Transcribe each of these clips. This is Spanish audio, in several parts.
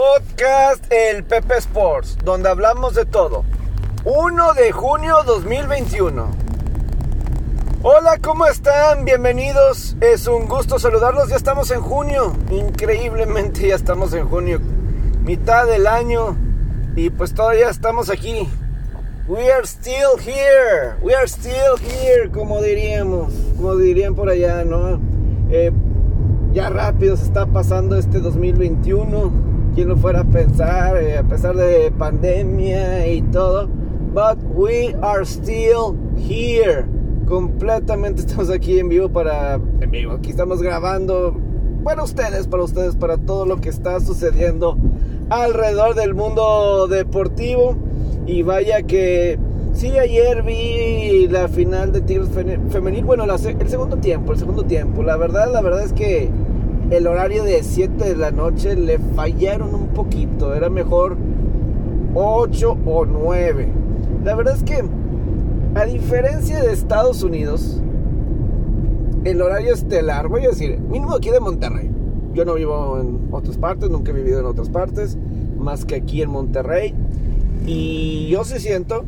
podcast El Pepe Sports, donde hablamos de todo. 1 de junio 2021. Hola, ¿cómo están? Bienvenidos. Es un gusto saludarlos. Ya estamos en junio. Increíblemente ya estamos en junio. Mitad del año. Y pues todavía estamos aquí. We are still here. We are still here, como diríamos. Como dirían por allá, ¿no? Eh, ya rápido se está pasando este 2021. Quien lo fuera a pensar, eh, a pesar de pandemia y todo. But we are still here. Completamente estamos aquí en vivo para. En vivo, aquí estamos grabando para ustedes, para ustedes, para todo lo que está sucediendo alrededor del mundo deportivo. Y vaya que Sí, ayer vi la final de Tigres femenil. Bueno, el segundo tiempo, el segundo tiempo. La verdad, la verdad es que el horario de 7 de la noche le fallaron un poquito. Era mejor 8 o 9. La verdad es que, a diferencia de Estados Unidos, el horario estelar, voy a decir, mínimo aquí de Monterrey. Yo no vivo en otras partes, nunca he vivido en otras partes, más que aquí en Monterrey. Y yo sí siento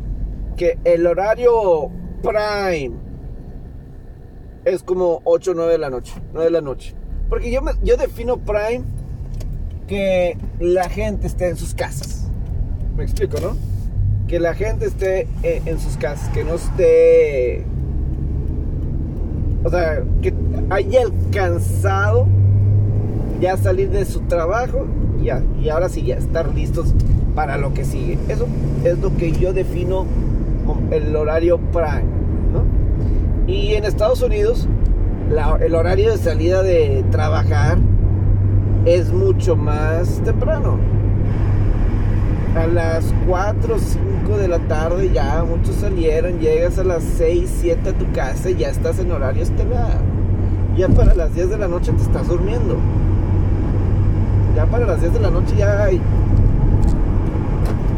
que el horario prime es como 8 o 9 de la noche. 9 de la noche. Porque yo, yo defino prime que la gente esté en sus casas. Me explico, ¿no? Que la gente esté en, en sus casas, que no esté... O sea, que haya alcanzado ya salir de su trabajo ya, y ahora sí ya estar listos para lo que sigue. Eso es lo que yo defino el horario prime, ¿no? Y en Estados Unidos, el horario de salida de trabajar es mucho más temprano. A las 4 o 5 de la tarde ya muchos salieron, llegas a las 6, 7 a tu casa y ya estás en horario estelar. Ya para las 10 de la noche te estás durmiendo. Ya para las 10 de la noche ya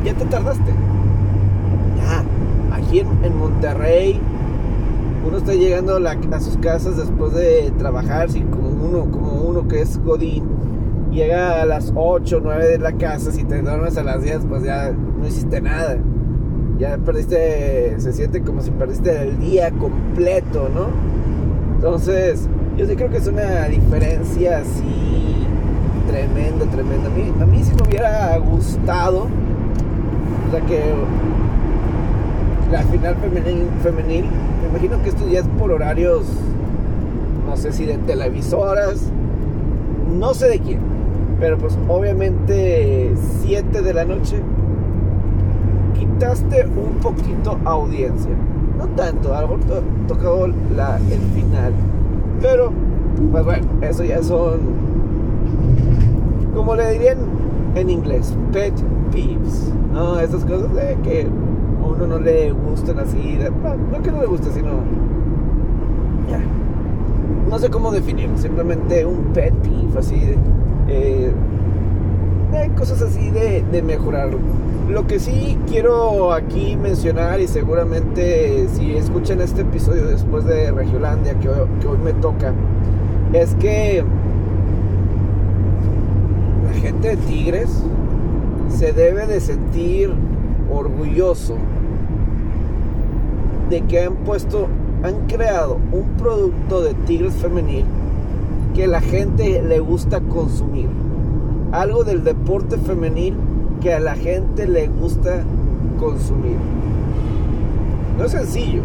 ya te tardaste en, Monterrey, uno está llegando a, sus casas después de trabajar, si como uno, como uno que es Godín, llega a las 8 o 9 de la casa, si te duermes a las 10, pues ya no hiciste nada. Ya perdiste, se siente como si perdiste el día completo, ¿no? Entonces, yo sí creo que es una diferencia así tremenda, tremenda. A mí, a mí sí me hubiera gustado, o sea, que la final femenil, femenil, me imagino que esto por horarios, no sé si de televisoras, no sé de quién, pero pues obviamente 7 de la noche quitaste un poquito audiencia, no tanto, a lo mejor tocado la, el final, pero pues bueno, eso ya son, como le dirían en inglés, pet peeves, ¿no? Esas cosas de que no le gustan así, no, que no le guste, sino no sé cómo definirlo, simplemente un pet peeve, así de, eh, cosas así de, de mejorarlo. Lo que sí quiero aquí mencionar y seguramente si escuchan este episodio después de Regiolandia que que hoy me toca, es que la gente de Tigres se debe de sentir orgulloso de que han puesto, han creado un producto de Tigres femenil que la gente le gusta consumir. Algo del deporte femenil que a la gente le gusta consumir. No es sencillo.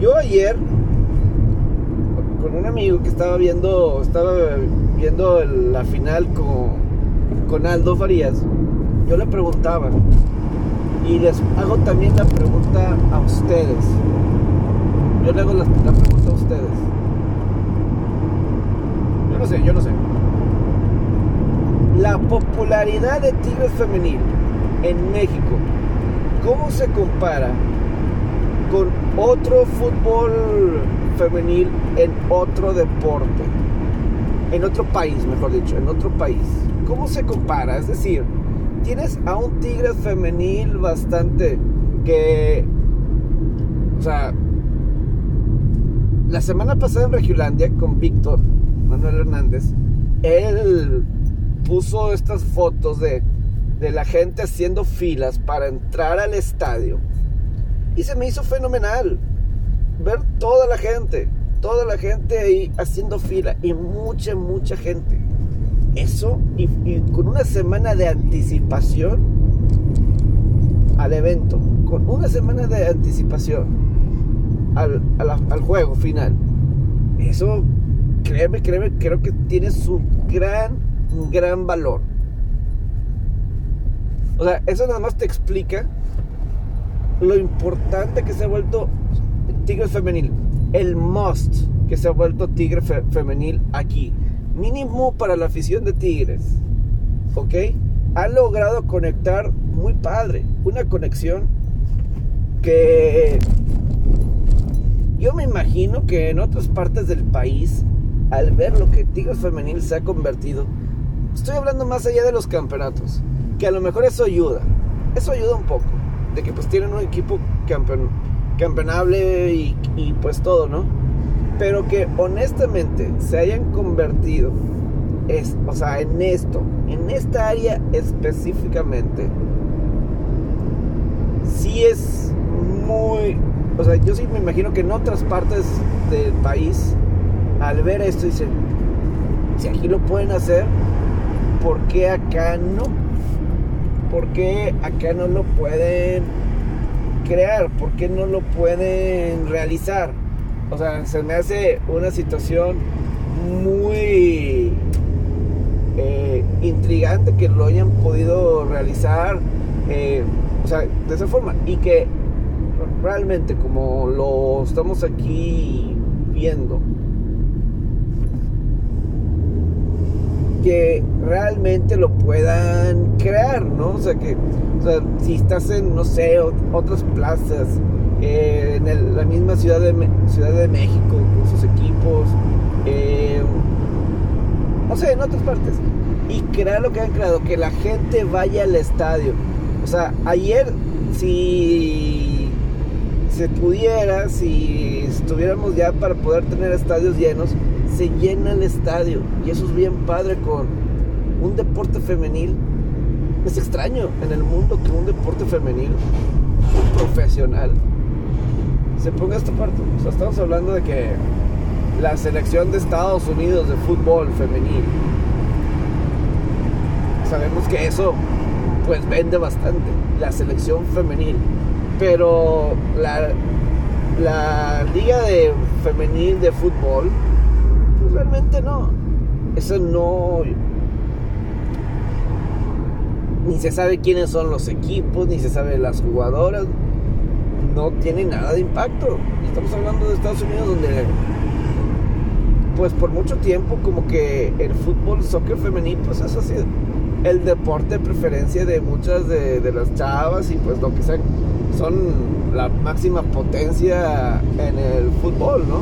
Yo ayer con un amigo que estaba viendo estaba viendo la final con con Aldo Farías. Yo le preguntaba, y les hago también la pregunta a ustedes. Yo le hago la, pregunta a ustedes. Yo no sé, yo no sé. La popularidad de Tigres Femenil en México, ¿cómo se compara con otro fútbol femenil en otro deporte? En otro país, mejor dicho, en otro país. ¿Cómo se compara? Es decir, tienes a un Tigres femenil bastante que, o sea, la semana pasada en Regilandia con Víctor Manuel Hernández, él puso estas fotos de, de la gente haciendo filas para entrar al estadio. Y se me hizo fenomenal ver toda la gente, toda la gente ahí haciendo fila y mucha, mucha gente. Eso y, con una semana de anticipación al evento, con una semana de anticipación al, al juego final. Eso, créeme, créeme, creo que tiene su gran, gran valor. O sea, eso nada más te explica lo importante que se ha vuelto Tigres Femenil. El must que se ha vuelto Tigre Femenil aquí. Mínimo para la afición de Tigres. ¿Ok? Ha logrado conectar muy padre. Una conexión que yo me imagino que en otras partes del país, al ver lo que Tigres Femenil se ha convertido, estoy hablando más allá de los campeonatos, que a lo mejor eso ayuda. Eso ayuda un poco de que pues tienen un equipo campeón, campeonable y pues todo, ¿no? Pero que honestamente se hayan convertido, es, o sea, en esto, en esta área específicamente, sí es muy, o sea, yo sí me imagino que en otras partes del país, al ver esto, dicen, si aquí lo pueden hacer, ¿por qué acá no? ¿por qué acá no lo pueden crear? ¿Por qué no lo pueden realizar? O sea, se me hace una situación muy eh, intrigante que lo hayan podido realizar, eh, o sea, de esa forma. Y que realmente como lo estamos aquí viendo, que realmente lo puedan crear, ¿no? O sea, que o sea, si estás en, no sé, otras plazas, eh, en la misma ciudad de, ciudad de México, con sus equipos, eh, no sé, en otras partes, y crear lo que han creado, que la gente vaya al estadio. O sea, ayer, si se pudiera, si estuviéramos ya para poder tener estadios llenos, se llena el estadio. Y eso es bien padre con un deporte femenil. Es extraño en el mundo que un deporte femenil, profesional, se ponga esta parte. Estamos hablando de que la selección de Estados Unidos de fútbol femenil, sabemos que eso pues vende bastante, la selección femenil. Pero la, la liga de femenil de fútbol realmente no. Eso no. Ni se sabe quiénes son los equipos, ni se sabe las jugadoras. No tiene nada de impacto. Estamos hablando de Estados Unidos donde pues por mucho tiempo como que el fútbol, soccer femenino, pues eso ha sido el deporte de preferencia de muchas de, de, las chavas y pues lo que sea, son la máxima potencia en el fútbol, ¿no?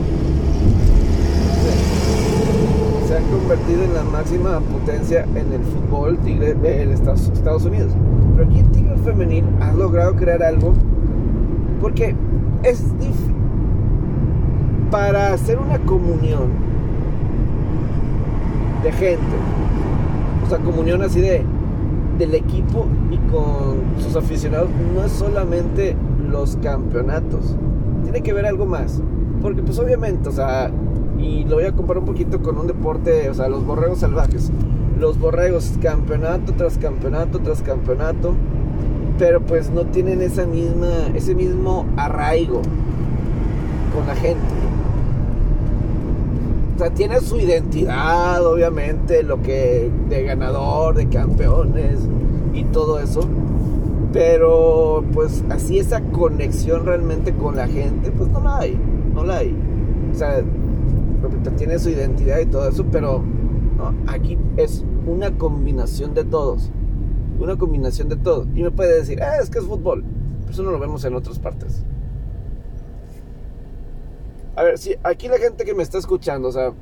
se han convertido en la máxima potencia en el fútbol tigre de Estados, Unidos. Pero aquí en Tigre Femenil ha logrado crear algo porque es difícil para hacer una comunión de gente, o sea, comunión así de del equipo y con sus aficionados, no es solamente los campeonatos, tiene que ver algo más, porque pues obviamente, o sea, y lo voy a comparar un poquito con un deporte, o sea, los borregos salvajes. Los borregos, campeonato tras campeonato tras campeonato, pero pues no tienen esa misma, ese mismo arraigo con la gente. O sea, tiene su identidad, obviamente, lo que de ganador, de campeones y todo eso. Pero pues así esa conexión realmente con la gente, pues no la hay, no la hay. O sea, tiene su identidad y todo eso, pero aquí es una combinación de todos. Una combinación de todo. Y me puede decir, ah, es que es fútbol. eso no lo vemos en otras partes. A ver, si aquí la gente que me está escuchando, o sea,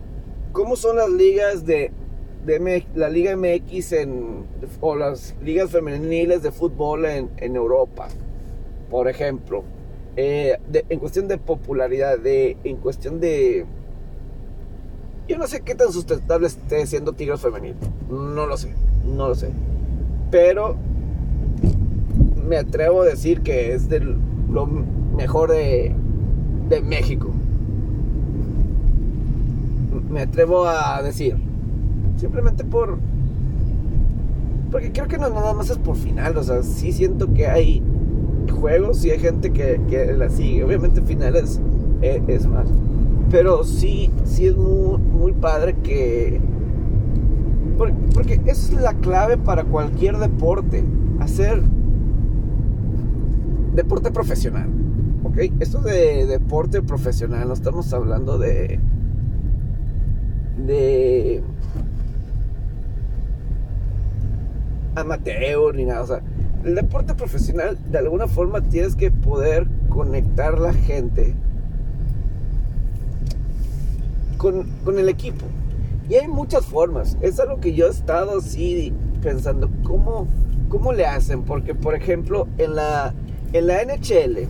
¿cómo son las ligas de, de la Liga MX en, o las ligas femeniles de fútbol en, en Europa? Por ejemplo, eh, en cuestión de popularidad, de, en cuestión de yo no sé qué tan sustentable esté siendo Tigres femenino. No lo sé. no lo sé. Pero me atrevo a decir que es de lo mejor de, de México. Me atrevo a decir. Simplemente por... Porque creo que no nada más es por final. O sea, sí siento que hay juegos y hay gente que, que la sigue. Obviamente finales es, es más. Pero sí, sí es muy, muy padre que... Porque, es la clave para cualquier deporte. Hacer deporte profesional. ¿Ok? Esto de deporte profesional, no estamos hablando de... De... Amateur ni nada. O sea, el deporte profesional, de alguna forma tienes que poder conectar la gente con, con el equipo. Y hay muchas formas. Es algo que yo he estado así pensando, ¿cómo, cómo le hacen? Porque, por ejemplo, en la, en la NHL,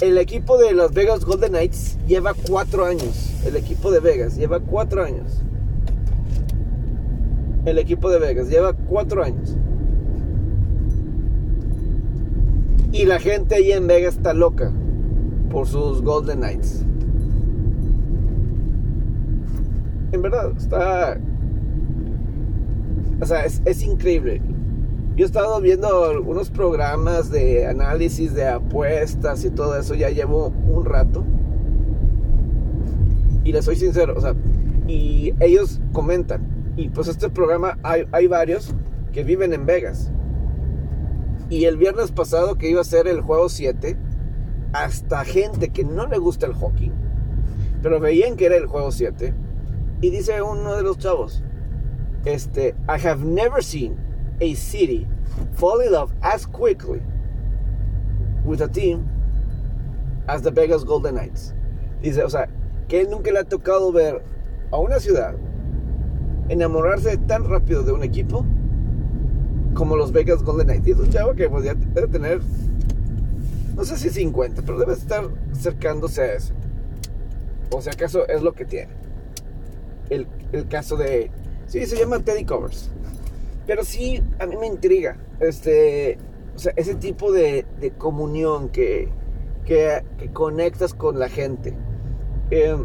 el equipo de Las Vegas Golden Knights lleva cuatro años. El equipo de Vegas lleva cuatro años. El equipo de Vegas lleva cuatro años. Y la gente ahí en Vegas está loca por sus Golden Knights. En verdad, está... O sea, es, increíble. Yo he estado viendo algunos programas de análisis de apuestas y todo eso, ya llevo un rato. Y les soy sincero, o sea, y ellos comentan. Y pues este programa hay, hay varios que viven en Vegas. Y el viernes pasado que iba a ser el juego 7, hasta gente que no le gusta el hockey, pero veían que era el juego 7. Y dice uno de los chavos, este, I have never seen a city fall in love as quickly with a team as the Vegas Golden Knights. Dice, o sea, que él nunca le ha tocado ver a una ciudad enamorarse tan rápido de un equipo como los Vegas Golden Knights. Y es un chavo que pues, debe tener, no sé si 50, pero debe estar acercándose a eso. O si acaso es lo que tiene. El, el caso de... Sí, se llama Teddy Covers. Pero sí, a mí me intriga. Este, o sea, ese tipo de, de comunión que, que, que, conectas con la gente. Eh,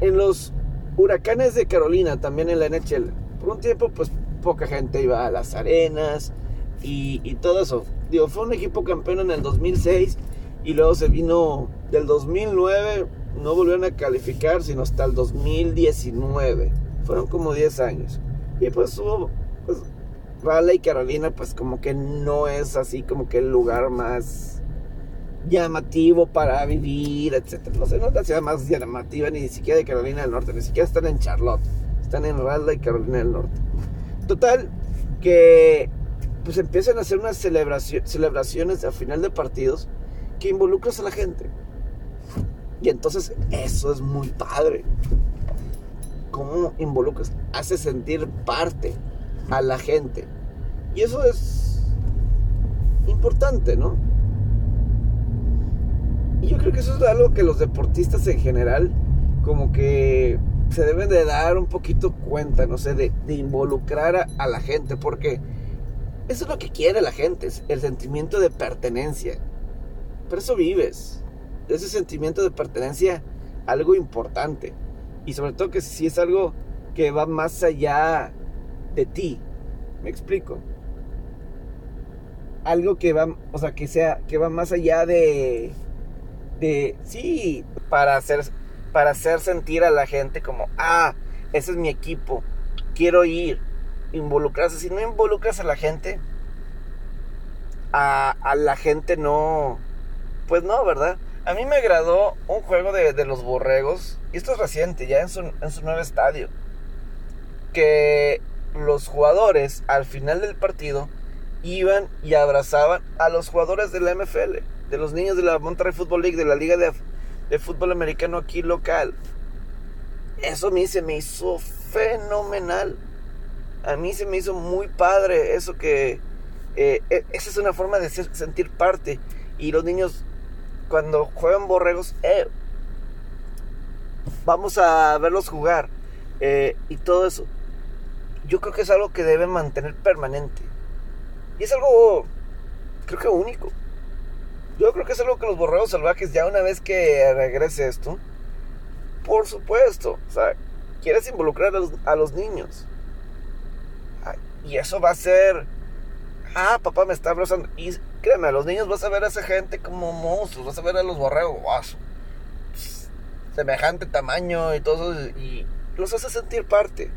en los huracanes de Carolina, también en la NHL, por un tiempo, pues poca gente iba a las arenas y, y todo eso. Digo, fue un equipo campeón en el 2006 y luego se vino del 2009, no volvieron a calificar, sino hasta el 2019. Fueron como 10 años. Y pues hubo pues, Carolina, pues como que no es así como que el lugar más llamativo para vivir, etc. No sé, no es la ciudad más llamativa ni siquiera de Carolina del Norte, ni siquiera están en Charlotte, están en Raleigh, Carolina del Norte. Total, que pues empiezan a hacer unas celebraciones a final de partidos que involucras a la gente. Y entonces eso es muy padre. ¿Cómo involucras? Hace sentir parte a la gente. Y eso es importante, ¿no? Y yo creo que eso es algo que los deportistas en general como que se deben de dar un poquito cuenta, no sé, de, involucrar a, a, la gente, porque eso es lo que quiere la gente, es el sentimiento de pertenencia. Por eso vives, ese sentimiento de pertenencia, algo importante. Y sobre todo que si es algo que va más allá de ti. ¿Me explico? Algo que va, o sea, que sea, que va más allá de, de, sí, para hacer, para hacer sentir a la gente como, ah, ese es mi equipo, quiero ir, involucrarse. Si no involucras a la gente, a, a la gente no, pues no, ¿verdad? A mí me agradó un juego de, de los borregos, y esto es reciente, ya en su, en su nuevo estadio, que los jugadores al final del partido iban y abrazaban a los jugadores de la MFL, de los niños de la Monterrey Football League, de la Liga de, de Fútbol Americano aquí local. Eso a mí se me hizo fenomenal. A mí se me hizo muy padre eso que... Eh, esa es una forma de sentir parte. Y los niños cuando juegan borregos, eh, vamos a verlos jugar. Eh, y todo eso yo creo que es algo que debe mantener permanente. Y es algo, creo que único. Yo creo que es algo que los borregos salvajes, ya una vez que regrese esto, por supuesto, o sea, quieres involucrar a los, niños. Y eso va a ser, ah, papá me está abrazando. Y créeme, a los niños vas a ver a esa gente como monstruos, vas a ver a los borregos, wow, semejante tamaño y todo eso, y los hace sentir parte.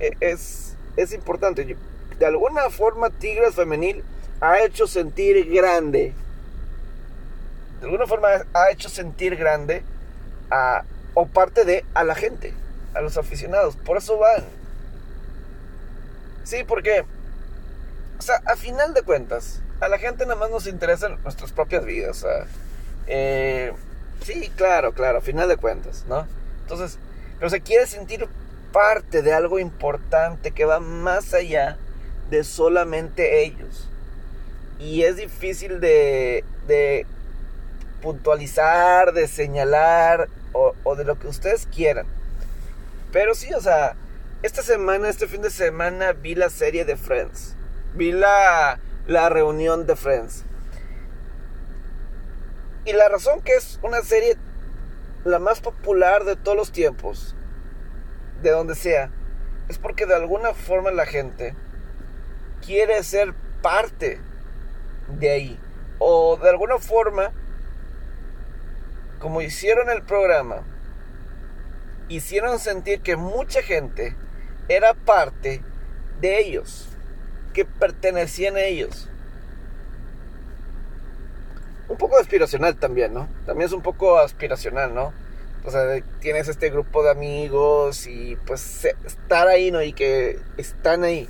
E, es, es importante. De alguna forma, Tigres Femenil ha hecho sentir grande. De alguna forma ha hecho sentir grande a, o parte de a la gente, a los aficionados. Por eso van. Sí, porque, o sea, a final de cuentas, a la gente nada más nos interesan nuestras propias vidas. O sea, eh, sí, claro, claro, a final de cuentas, ¿no? Entonces, pero se quiere sentir parte de algo importante que va más allá de solamente ellos. Y es difícil de, de puntualizar, de señalar o, o, de lo que ustedes quieran. Pero sí, o sea, esta semana, este fin de semana vi la serie de Friends. Vi la, la reunión de Friends. Y la razón que es una serie la más popular de todos los tiempos de donde sea, es porque de alguna forma la gente quiere ser parte de ahí. O de alguna forma, como hicieron el programa, hicieron sentir que mucha gente era parte de ellos, que pertenecían a ellos. Un poco aspiracional también, ¿no? También es un poco aspiracional, ¿no? o sea, tienes este grupo de amigos y pues estar ahí, ¿no? Y que están ahí.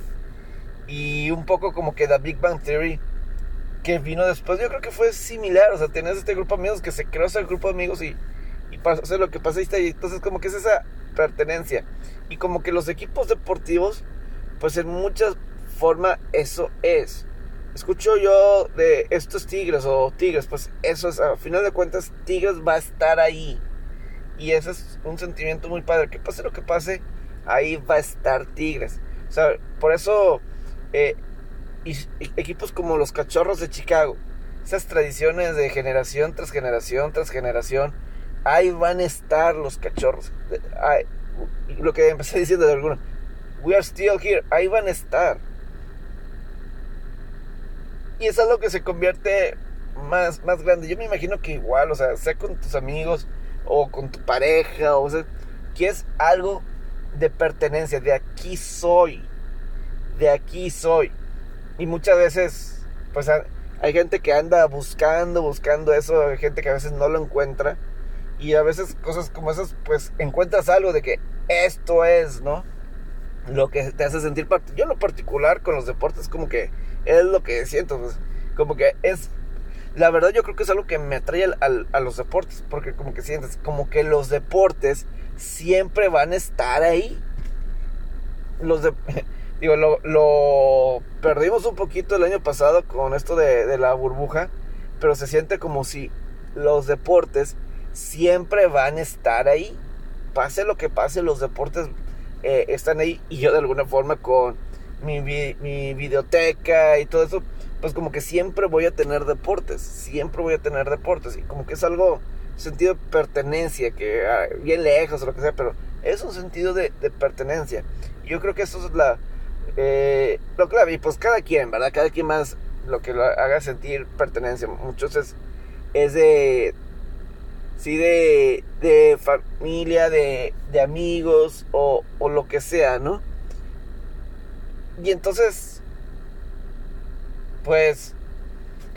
Y un poco como que The Big Bang Theory que vino después, yo creo que fue similar, o sea, tienes este grupo de amigos que se creó ese grupo de amigos y, y pasa lo que pasa y entonces como que es esa pertenencia. Y como que los equipos deportivos, pues en muchas formas eso es. Escucho yo de estos Tigres o Tigres, pues eso es, a final de cuentas, Tigres va a estar ahí y ese es un sentimiento muy padre. Que pase lo que pase, ahí va a estar Tigres. O sea, por eso eh, equipos como los Cachorros de Chicago, esas tradiciones de generación tras generación tras generación, ahí van a estar los Cachorros. lo que empecé diciendo de algunos, we are still here, ahí van a estar. Y es algo que se convierte más, más grande. Yo me imagino que igual, o sea, sea con tus amigos, o con tu pareja, o sea, que es algo de pertenencia, de aquí soy, de aquí soy. Y muchas veces, pues hay gente que anda buscando, buscando eso, hay gente que a veces no lo encuentra. Y a veces cosas como esas, pues encuentras algo de que esto es, ¿no? Lo que te hace sentir parte. Yo en lo particular con los deportes como que es lo que siento, pues, como que es la verdad yo creo que es algo que me atrae a los deportes, porque como que sientes, como que los deportes siempre van a estar ahí. Los de, digo, lo, perdimos un poquito el año pasado con esto de, la burbuja, pero se siente como si los deportes siempre van a estar ahí. Pase lo que pase, los deportes eh, están ahí y yo de alguna forma con mi, mi videoteca y todo eso, pues como que siempre voy a tener deportes, siempre voy a tener deportes y como que es algo, sentido de pertenencia, que ah, bien lejos o lo que sea, pero es un sentido de, pertenencia. yo creo que eso es la, eh, lo clave, y pues cada quien, ¿verdad? Cada quien más lo que lo haga sentir pertenencia. Muchos es, es de, sí, de, de familia, de, de amigos o, o lo que sea, ¿no? Y entonces pues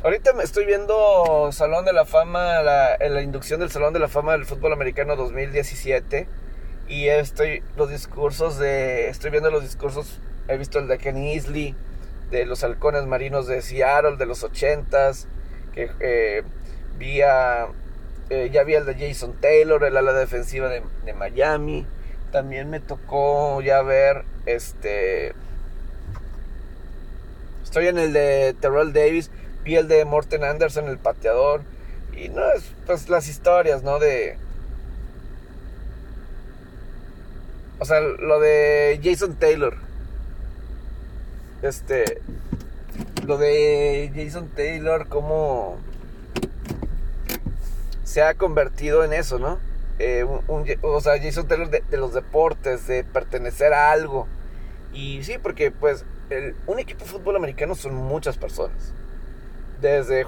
ahorita me estoy viendo Salón de la Fama, la, la inducción del Salón de la Fama del Fútbol Americano 2017 y estoy los discursos de estoy viendo los discursos he visto el de Kenny Isley de los halcones marinos de Seattle de los 80s que eh, vi eh, ya vi el de Jason Taylor el ala defensiva de, de Miami también me tocó ya ver este Estoy en el de Terrell Davis, vi el de Morten Anderson, el pateador. Y no, es pues las historias, ¿no? De. O sea, lo de Jason Taylor. este, lo de Jason Taylor, cómo se ha convertido en eso, ¿no? Eh, o sea, Jason Taylor de, los deportes, de pertenecer a algo. Y sí, porque pues un equipo de fútbol americano son muchas personas. Desde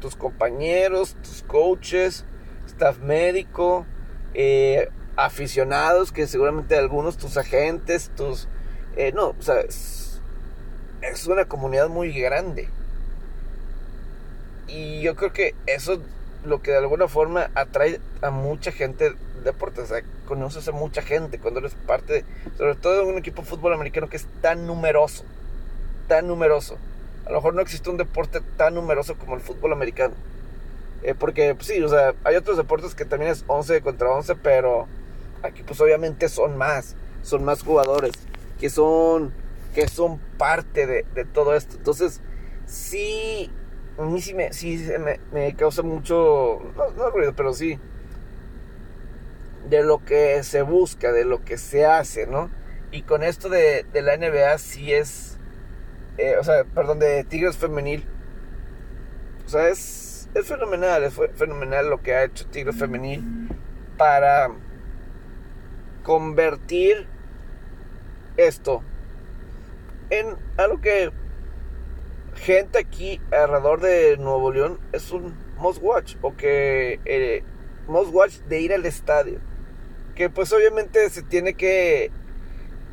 tus compañeros, tus coaches, staff médico, eh, aficionados, que seguramente algunos, tus agentes, tus... Eh, no, o sea, es, es una comunidad muy grande. Y yo creo que eso lo que de alguna forma atrae a mucha gente de deportes. O sea, conoces a mucha gente cuando eres parte, sobre todo de un equipo de fútbol americano que es tan numeroso. Tan numeroso. A lo mejor no existe un deporte tan numeroso como el fútbol americano. Eh, porque pues, sí, o sea, hay otros deportes que también es 11 contra 11, pero aquí pues obviamente son más. Son más jugadores que son, que son parte de, todo esto. Entonces, sí a mí sí me, sí me, causa mucho, no, ruido, pero sí, de lo que se busca, de lo que se hace, ¿no? Y con esto de, la NBA sí es, eh, o sea, perdón, de Tigres Femenil, o sea, es, es fenomenal, es fenomenal lo que ha hecho Tigres Femenil para convertir esto en algo que gente aquí alrededor de Nuevo León es un must watch o que eh, must watch de ir al estadio. Que pues obviamente se tiene que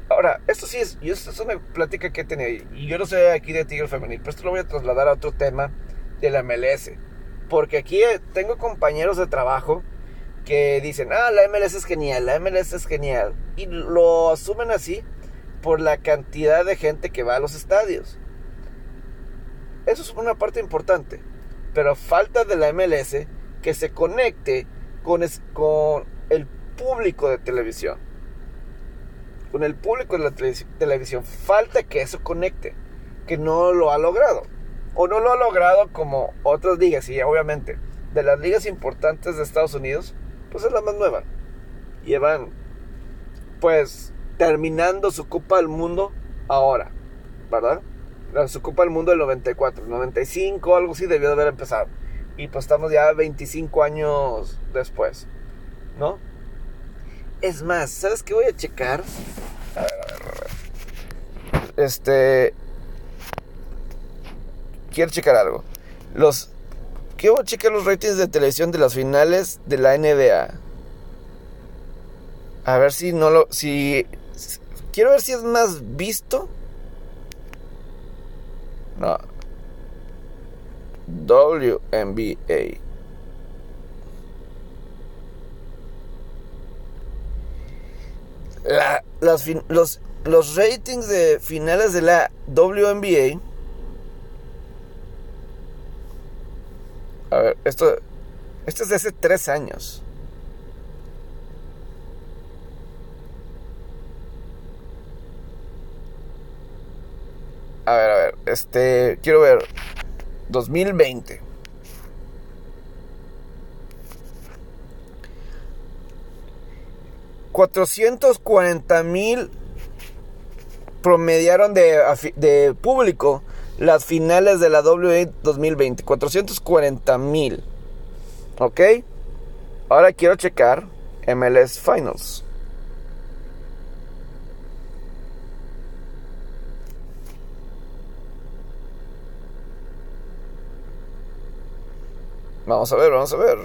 ahora esto sí es, esto es una plática que he tenido y yo no sé aquí de Tigre Femenil pero esto lo voy a trasladar a otro tema de la MLS porque aquí eh, tengo compañeros de trabajo que dicen ah la MLS es genial la MLS es genial y lo asumen así por la cantidad de gente que va a los estadios eso es una parte importante. Pero falta de la MLS que se conecte con, con el público de televisión. Con el público de la televisión. Falta que eso conecte. Que no lo ha logrado. O no lo ha logrado como otras ligas. Y obviamente, de las ligas importantes de Estados Unidos, pues es la más nueva. Llevan, pues, terminando su Copa del Mundo ahora. ¿Verdad? se ocupa el mundo del 94, 95, algo así debió de haber empezado. Y pues estamos ya 25 años después, ¿no? Es más, ¿sabes qué voy a checar? A ver, a ver, a ver. Este. Quiero checar algo. Los. Quiero checar los ratings de televisión de las finales de la NBA. A ver si no lo. Si. Quiero ver si es más visto no. WNBA. La, las, los, los ratings de finales de la WNBA. A ver, esto, esto es de hace tres años. A ver, a ver. Este. Quiero ver. 2020. ...440 mil... ...promediaron de, público... ...las finales de la WA 2020... ...440 mil... ¿Ok? Ahora quiero checar... MLS Finals... Vamos a ver, vamos a ver.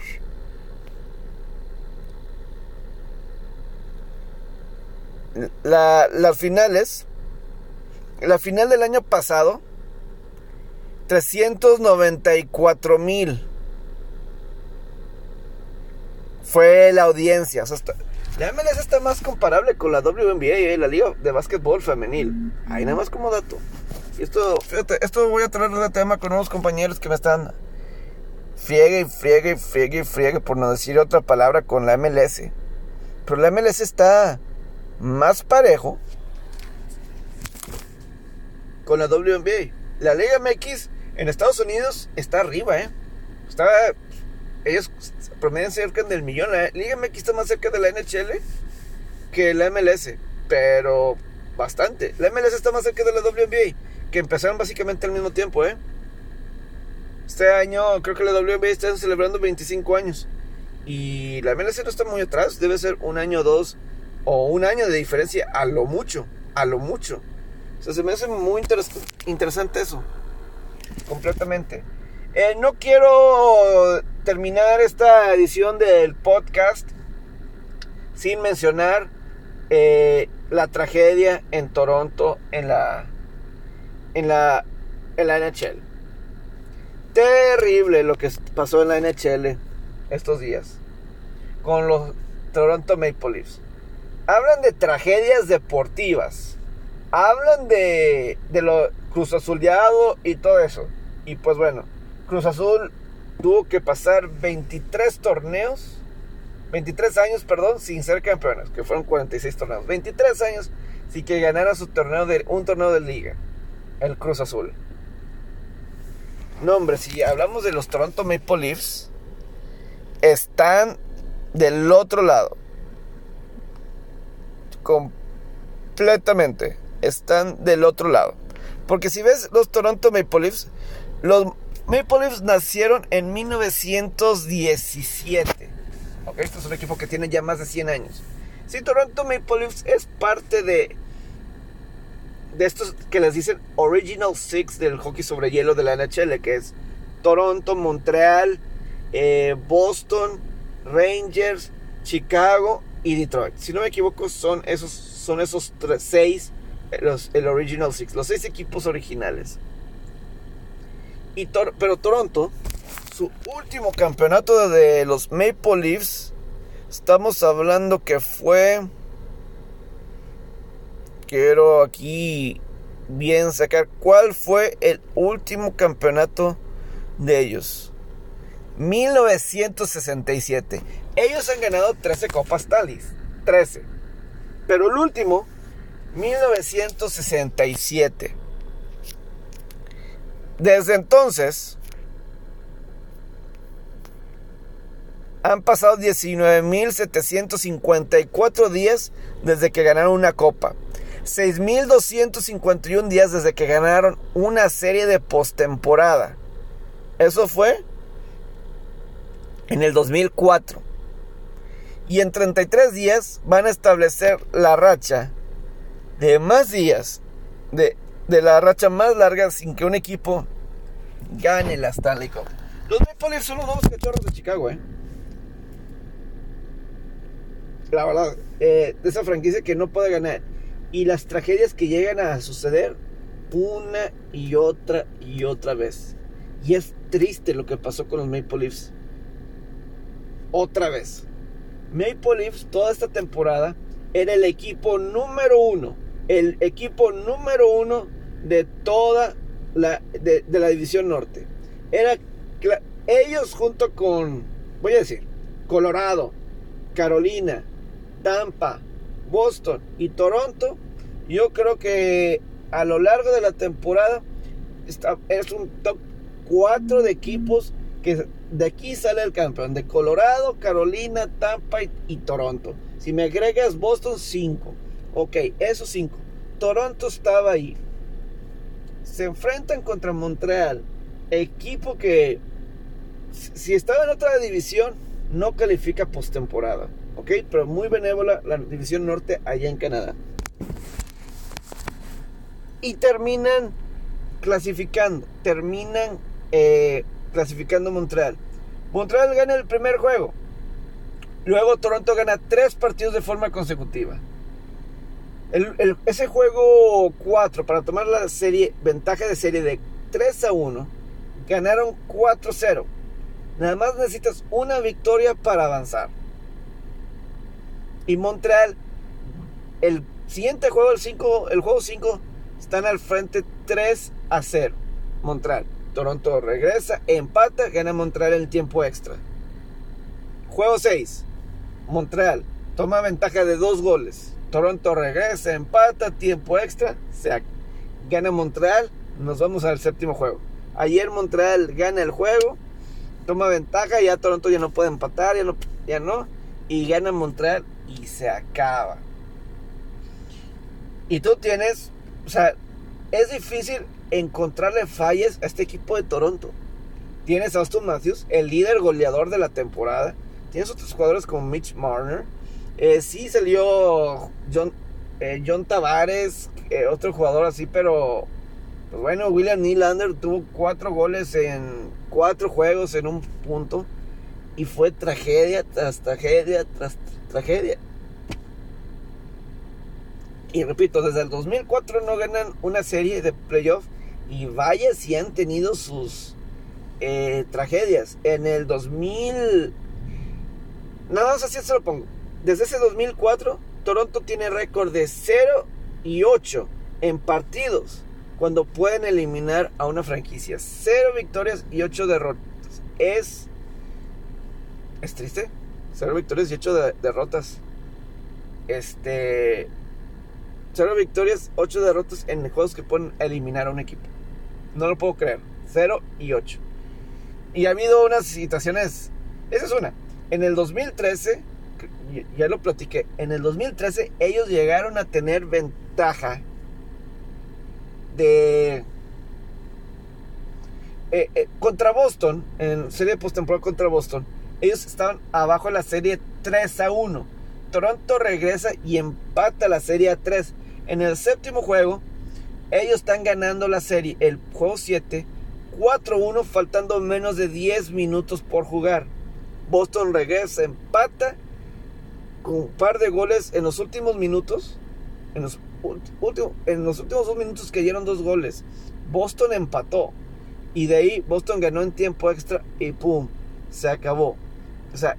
La, las finales. La final del año pasado. 394 mil. Fue la audiencia. la MLS está más comparable con la WNBA, y la Liga de Básquetbol Femenil. Ahí nada más como dato. Y esto, esto voy a traer de tema con unos compañeros que me están friegue y friegue y friegue y friegue, por no decir otra palabra, con la MLS. Pero la MLS está más parejo con la WNBA. La Liga MX en Estados Unidos está arriba, ¿eh? Ellos promedian cerca del millón. La Liga MX está más cerca de la NHL que la MLS, pero bastante. La MLS está más cerca de la WNBA que empezaron básicamente al mismo tiempo, ¿eh? Este año creo que la WNBA está celebrando 25 años. Y la MLS no está muy atrás, debe ser un año o dos o un año de diferencia a lo mucho, a lo mucho. O sea, se me hace muy interesante eso, completamente. Eh, no quiero terminar esta edición del podcast sin mencionar eh, la tragedia en Toronto en la en la en la NHL. Terrible lo que pasó en la NHL estos días con los Toronto Maple Leafs. Hablan de tragedias deportivas. Hablan de, de lo Cruz Azuleado y todo eso. Y pues bueno, Cruz Azul tuvo que pasar 23 torneos, 23 años, perdón, sin ser campeones, que fueron 46 torneos. 23 años sin que ganara su torneo de, un torneo de liga, el Cruz Azul. No, hombre, si hablamos de los Toronto Maple Leafs, están del otro lado. Completamente. Están del otro lado. Porque si ves los Toronto Maple Leafs, los Maple Leafs nacieron en 1917. Ok, este es un equipo que tiene ya más de 100 años. Si Toronto Maple Leafs es parte de de estos que les dicen Original Six del hockey sobre hielo de la NHL, que es Toronto, Montreal, eh, Boston, Rangers, Chicago y Detroit. Si no me equivoco, son esos, son esos seis, los, el Original Six, los seis equipos originales. Y pero Toronto, su último campeonato de los Maple Leafs, estamos hablando que fue quiero aquí bien sacar cuál fue el último campeonato de ellos. 1967. Ellos han ganado 13 Copas Talis. 13. Pero el último, 1967. Desde entonces, han pasado 19.754 días desde que ganaron una copa. 6.251 días desde que ganaron una serie de postemporada. Eso fue en el 2004. Y en 33 días van a establecer la racha de más días, de, de la racha más larga sin que un equipo gane la Stanley Cup. Los Maple Leafs son los nuevos cachorros de Chicago, ¿eh? La verdad, eh, de esa franquicia que no puede ganar y las tragedias que llegan a suceder una y otra y otra vez. Y es triste lo que pasó con los Maple Leafs. Otra vez. Maple Leafs toda esta temporada era el equipo número uno. El equipo número uno de toda la, de, la división norte. Era ellos junto con, voy a decir, Colorado, Carolina, Tampa, Boston y Toronto, yo creo que a lo largo de la temporada es un top 4 de equipos que de aquí sale el campeón, de Colorado, Carolina, Tampa y, Toronto. Si me agregas Boston, 5. Ok, esos 5. Toronto estaba ahí. Se enfrentan contra Montreal, equipo que si estaba en otra división no califica postemporada. ¿ok? Pero muy benévola la División Norte allá en Canadá. Y terminan clasificando, terminan eh, clasificando Montreal. Montreal gana el primer juego. Luego Toronto gana tres partidos de forma consecutiva. ese juego 4 para tomar la serie, ventaja de serie de 3 a 1, ganaron 4-0. Nada más necesitas una victoria para avanzar. Y Montreal, el siguiente juego, el, 5, el juego 5, están al frente 3 a 0. Montreal. Toronto regresa, empata, gana Montreal el tiempo extra. Juego 6. Montreal toma ventaja de dos goles. Toronto regresa, empata, tiempo extra, se gana Montreal. Nos vamos al séptimo juego. Ayer Montreal gana el juego, toma ventaja, ya Toronto ya no puede empatar, ya no, ya no y gana Montreal y se acaba. Y tú tienes, o sea, es difícil encontrarle fallas a este equipo de Toronto. Tienes a Austin Matthews, el líder goleador de la temporada. Tienes otros jugadores como Mitch Marner. Eh, sí salió John, eh, John Tavares, eh, otro jugador así, pero pues bueno, William Nylander tuvo cuatro goles en cuatro juegos en un punto. Y fue tragedia tras tragedia tras tragedia. Y repito, desde el 2004 no ganan una serie de playoffs. Y vaya si han tenido sus eh, tragedias. En el 2000... Nada más así se lo pongo. Desde ese 2004, Toronto tiene récord de 0 y 8 en partidos cuando pueden eliminar a una franquicia. 0 victorias y 8 derrotas. Es. Es triste. 0 victorias y 8 derrotas. Este. 0 victorias, 8 derrotas en juegos que pueden eliminar a un equipo. No lo puedo creer. 0 y 8. Y ha habido unas situaciones. Esa es una. En el 2013, ya lo platiqué. En el 2013 ellos llegaron a tener ventaja de. Eh, eh, contra Boston, en serie de postemporada contra Boston, ellos estaban abajo en la serie 3 a 1. Toronto regresa y empata la serie a 3. En el séptimo juego, ellos están ganando la serie, el juego 7, 4-1, faltando menos de 10 minutos por jugar. Boston regresa, empata con un par de goles en los últimos minutos. En los, últimos, dos minutos que dieron dos goles. Boston empató. Y de ahí Boston ganó en tiempo extra y ¡pum! Se acabó. O sea,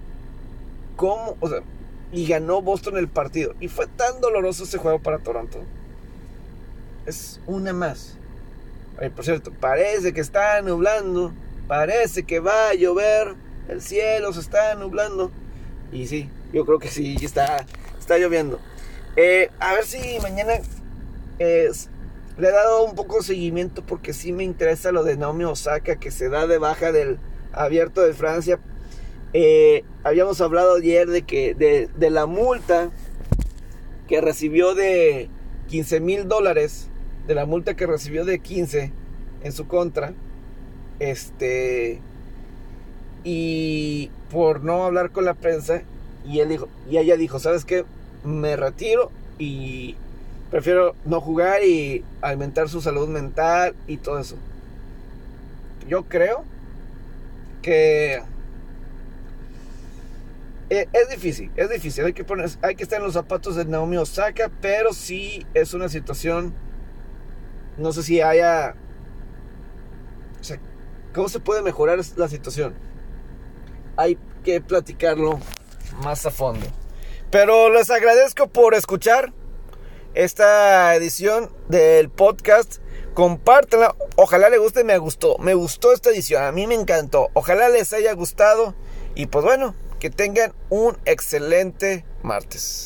¿cómo? O sea, y ganó Boston el partido. Y fue tan doloroso ese juego para Toronto. Es una más. por cierto, parece que está nublando. Parece que va a llover. El cielo se está nublando. Y sí, yo creo que sí, está, está lloviendo. Eh, a ver si mañana le he dado un poco de seguimiento porque sí me interesa lo de Naomi Osaka que se da de baja del abierto de Francia eh, habíamos hablado ayer de que de, la multa que recibió de 15 mil dólares, de la multa que recibió de 15 en su contra, este, y por no hablar con la prensa, y él dijo, y ella dijo, ¿sabes qué? Me retiro y prefiero no jugar y alimentar su salud mental y todo eso. Yo creo que eh, es difícil, es difícil. Hay que, poner, hay que estar en los zapatos de Naomi Osaka, pero sí es una situación. No sé si haya. O sea, ¿cómo se puede mejorar la situación? Hay que platicarlo más a fondo. Pero les agradezco por escuchar esta edición del podcast. Compártanla. Ojalá les guste. Me gustó. Me gustó esta edición. A mí me encantó. Ojalá les haya gustado. Y pues bueno, que tengan un excelente martes.